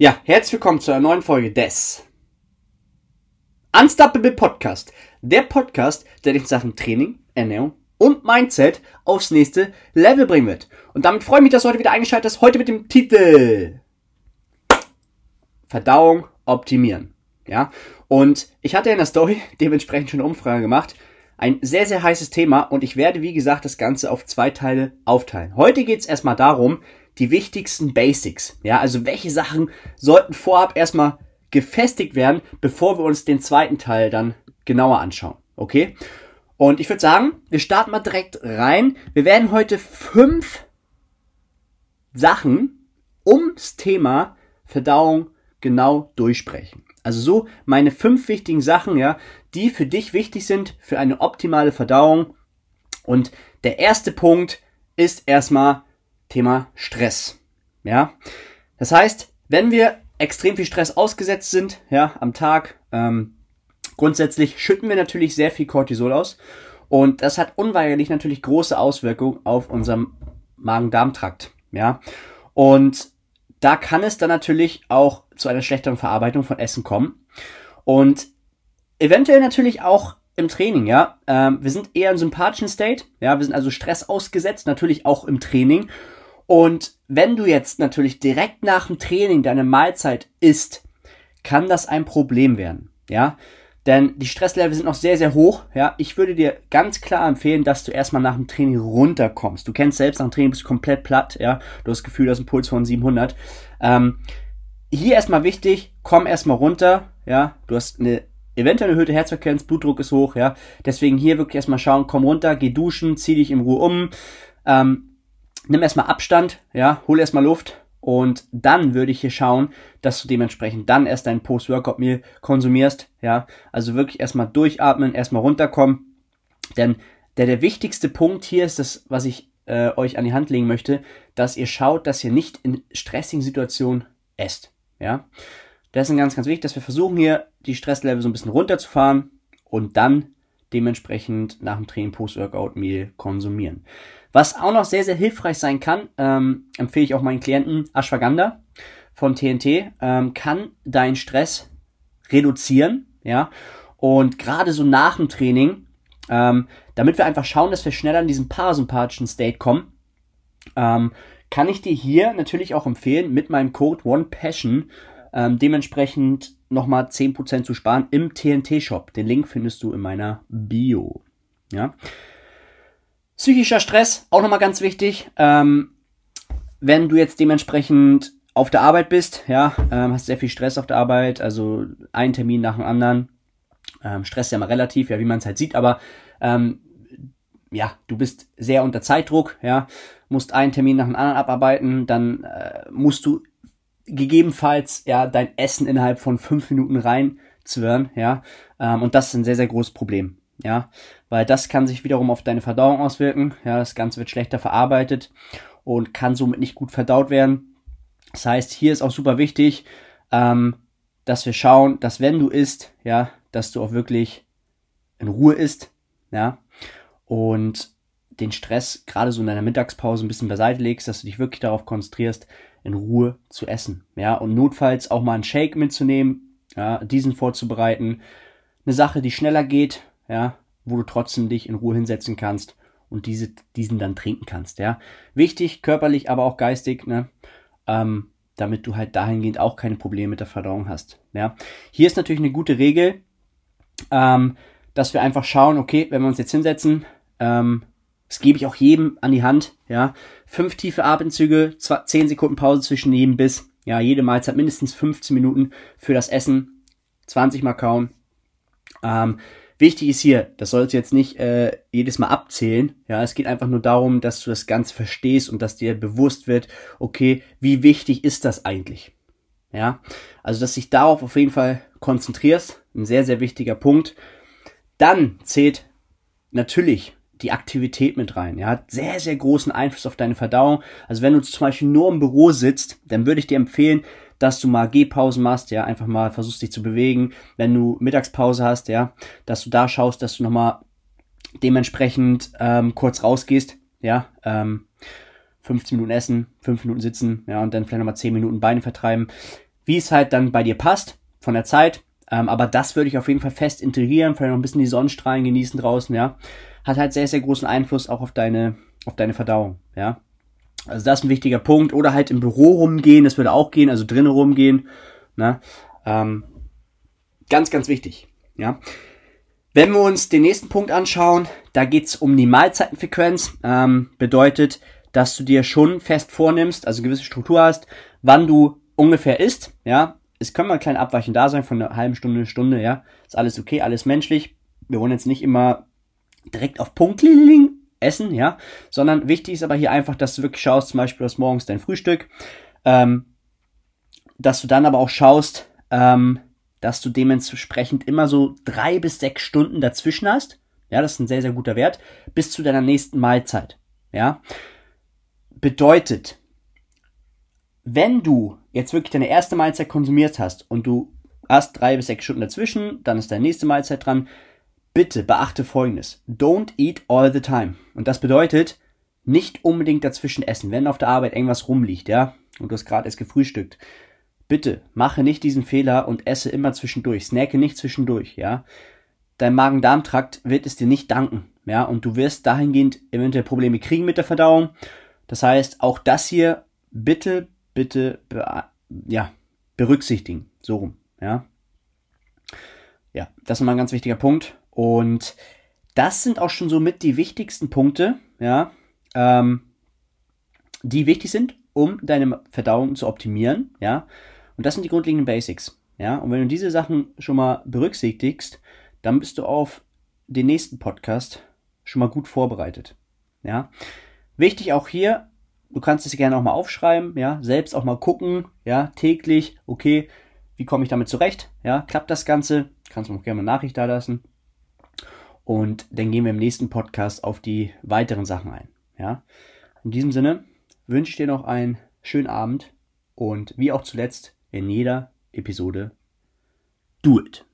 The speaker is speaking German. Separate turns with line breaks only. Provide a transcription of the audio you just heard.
Ja, herzlich willkommen zu einer neuen Folge des Unstoppable Podcast. Der Podcast, der dich in Sachen Training, Ernährung und Mindset aufs nächste Level bringen wird. Und damit freue ich mich, dass du heute wieder eingeschaltet hast. Heute mit dem Titel Verdauung optimieren. Ja, und ich hatte in der Story dementsprechend schon eine Umfrage gemacht. Ein sehr, sehr heißes Thema und ich werde, wie gesagt, das Ganze auf zwei Teile aufteilen. Heute geht es erstmal darum, die wichtigsten Basics. Ja, also welche Sachen sollten vorab erstmal gefestigt werden, bevor wir uns den zweiten Teil dann genauer anschauen. Okay? Und ich würde sagen, wir starten mal direkt rein. Wir werden heute fünf Sachen ums Thema Verdauung genau durchsprechen. Also so meine fünf wichtigen Sachen, ja, die für dich wichtig sind für eine optimale Verdauung. Und der erste Punkt ist erstmal Thema Stress. Ja, das heißt, wenn wir extrem viel Stress ausgesetzt sind, ja, am Tag, ähm, grundsätzlich schütten wir natürlich sehr viel Cortisol aus und das hat unweigerlich natürlich große Auswirkungen auf unserem Magen-Darm-Trakt, ja. Und da kann es dann natürlich auch zu einer schlechteren Verarbeitung von Essen kommen und eventuell natürlich auch im Training, ja. Ähm, wir sind eher im sympathischen State, ja. Wir sind also Stress ausgesetzt, natürlich auch im Training und wenn du jetzt natürlich direkt nach dem Training deine Mahlzeit isst, kann das ein Problem werden, ja. Denn die Stresslevel sind noch sehr, sehr hoch, ja. Ich würde dir ganz klar empfehlen, dass du erstmal nach dem Training runterkommst. Du kennst selbst, nach dem Training bist du komplett platt, ja. Du hast das Gefühl, du hast einen Puls von 700. Ähm, hier erstmal wichtig, komm erstmal runter, ja. Du hast eine eventuell erhöhte Herzfrequenz, Blutdruck ist hoch, ja. Deswegen hier wirklich erstmal schauen, komm runter, geh duschen, zieh dich in Ruhe um, ähm, nimm erstmal Abstand, ja, hol erstmal Luft und dann würde ich hier schauen, dass du dementsprechend dann erst dein Post-Workout-Meal konsumierst, ja, also wirklich erstmal durchatmen, erstmal runterkommen, denn der, der wichtigste Punkt hier ist das, was ich äh, euch an die Hand legen möchte, dass ihr schaut, dass ihr nicht in stressigen Situationen esst, ja. Das ist ganz, ganz wichtig, dass wir versuchen hier die Stresslevel so ein bisschen runterzufahren und dann dementsprechend nach dem Training Post-Workout-Meal konsumieren. Was auch noch sehr, sehr hilfreich sein kann, ähm, empfehle ich auch meinen Klienten Ashwagandha von TNT, ähm, kann deinen Stress reduzieren, ja, und gerade so nach dem Training, ähm, damit wir einfach schauen, dass wir schneller in diesen parasympathischen State kommen, ähm, kann ich dir hier natürlich auch empfehlen, mit meinem Code OnePassion ähm, dementsprechend nochmal 10% zu sparen im TNT-Shop. Den Link findest du in meiner Bio. Ja. Psychischer Stress, auch nochmal ganz wichtig. Ähm, wenn du jetzt dementsprechend auf der Arbeit bist, ja, ähm, hast sehr viel Stress auf der Arbeit, also ein Termin nach dem anderen. Ähm, Stress ja mal relativ, ja, wie man es halt sieht, aber ähm, ja, du bist sehr unter Zeitdruck, ja, musst einen Termin nach dem anderen abarbeiten, dann äh, musst du gegebenenfalls ja dein Essen innerhalb von fünf Minuten reinzwirren, ja, ähm, und das ist ein sehr, sehr großes Problem ja, weil das kann sich wiederum auf deine Verdauung auswirken, ja, das Ganze wird schlechter verarbeitet und kann somit nicht gut verdaut werden. Das heißt, hier ist auch super wichtig, ähm, dass wir schauen, dass wenn du isst, ja, dass du auch wirklich in Ruhe isst, ja, und den Stress gerade so in deiner Mittagspause ein bisschen beiseite legst, dass du dich wirklich darauf konzentrierst, in Ruhe zu essen, ja, und notfalls auch mal einen Shake mitzunehmen, ja, diesen vorzubereiten, eine Sache, die schneller geht, ja, wo du trotzdem dich in Ruhe hinsetzen kannst und diese, diesen dann trinken kannst, ja. Wichtig, körperlich, aber auch geistig, ne, ähm, damit du halt dahingehend auch keine Probleme mit der Verdauung hast, ja. Hier ist natürlich eine gute Regel, ähm, dass wir einfach schauen, okay, wenn wir uns jetzt hinsetzen, ähm, das gebe ich auch jedem an die Hand, ja. Fünf tiefe Atemzüge, zehn Sekunden Pause zwischen jedem Biss, ja, jede Mahlzeit mindestens 15 Minuten für das Essen, 20 mal kauen. Ähm, Wichtig ist hier, das sollst du jetzt nicht äh, jedes Mal abzählen. Ja, es geht einfach nur darum, dass du das Ganze verstehst und dass dir bewusst wird, okay, wie wichtig ist das eigentlich? Ja, also dass dich darauf auf jeden Fall konzentrierst, ein sehr, sehr wichtiger Punkt. Dann zählt natürlich die Aktivität mit rein. Ja, hat sehr, sehr großen Einfluss auf deine Verdauung. Also wenn du zum Beispiel nur im Büro sitzt, dann würde ich dir empfehlen, dass du mal Gehpausen machst, ja, einfach mal versuchst dich zu bewegen. Wenn du Mittagspause hast, ja, dass du da schaust, dass du nochmal dementsprechend ähm, kurz rausgehst, ja, ähm, 15 Minuten essen, 5 Minuten sitzen, ja, und dann vielleicht nochmal 10 Minuten Beine vertreiben. wie es halt dann bei dir passt, von der Zeit. Ähm, aber das würde ich auf jeden Fall fest integrieren, vielleicht noch ein bisschen die Sonnenstrahlen genießen draußen, ja. Hat halt sehr, sehr großen Einfluss auch auf deine, auf deine Verdauung, ja. Also das ist ein wichtiger Punkt. Oder halt im Büro rumgehen, das würde auch gehen, also drinnen rumgehen. Ne? Ähm, ganz, ganz wichtig. Ja. Wenn wir uns den nächsten Punkt anschauen, da geht's um die Mahlzeitenfrequenz. Ähm, bedeutet, dass du dir schon fest vornimmst, also gewisse Struktur hast, wann du ungefähr isst. Ja, es können mal klein Abweichen da sein von einer halben Stunde, eine Stunde. Ja, ist alles okay, alles menschlich. Wir wollen jetzt nicht immer direkt auf Punkt essen, ja, sondern wichtig ist aber hier einfach, dass du wirklich schaust, zum Beispiel aus morgens dein Frühstück, ähm, dass du dann aber auch schaust, ähm, dass du dementsprechend immer so drei bis sechs Stunden dazwischen hast. Ja, das ist ein sehr, sehr guter Wert, bis zu deiner nächsten Mahlzeit. Ja, bedeutet, wenn du jetzt wirklich deine erste Mahlzeit konsumiert hast und du hast drei bis sechs Stunden dazwischen, dann ist deine nächste Mahlzeit dran, bitte beachte folgendes. Don't eat all the time. Und das bedeutet, nicht unbedingt dazwischen essen. Wenn auf der Arbeit irgendwas rumliegt, ja, und du hast gerade erst gefrühstückt, bitte mache nicht diesen Fehler und esse immer zwischendurch. Snacke nicht zwischendurch, ja. Dein Magen-Darm-Trakt wird es dir nicht danken, ja, und du wirst dahingehend eventuell Probleme kriegen mit der Verdauung. Das heißt, auch das hier bitte, bitte, ja, berücksichtigen. So rum, ja. Ja, das ist mal ein ganz wichtiger Punkt. Und das sind auch schon somit die wichtigsten Punkte, ja, ähm, die wichtig sind, um deine Verdauung zu optimieren, ja. Und das sind die grundlegenden Basics, ja. Und wenn du diese Sachen schon mal berücksichtigst, dann bist du auf den nächsten Podcast schon mal gut vorbereitet, ja. Wichtig auch hier, du kannst es gerne auch mal aufschreiben, ja, selbst auch mal gucken, ja, täglich, okay, wie komme ich damit zurecht, ja, klappt das Ganze, kannst du mir auch gerne eine Nachricht da lassen, und dann gehen wir im nächsten Podcast auf die weiteren Sachen ein. Ja? In diesem Sinne wünsche ich dir noch einen schönen Abend und wie auch zuletzt in jeder Episode, do it.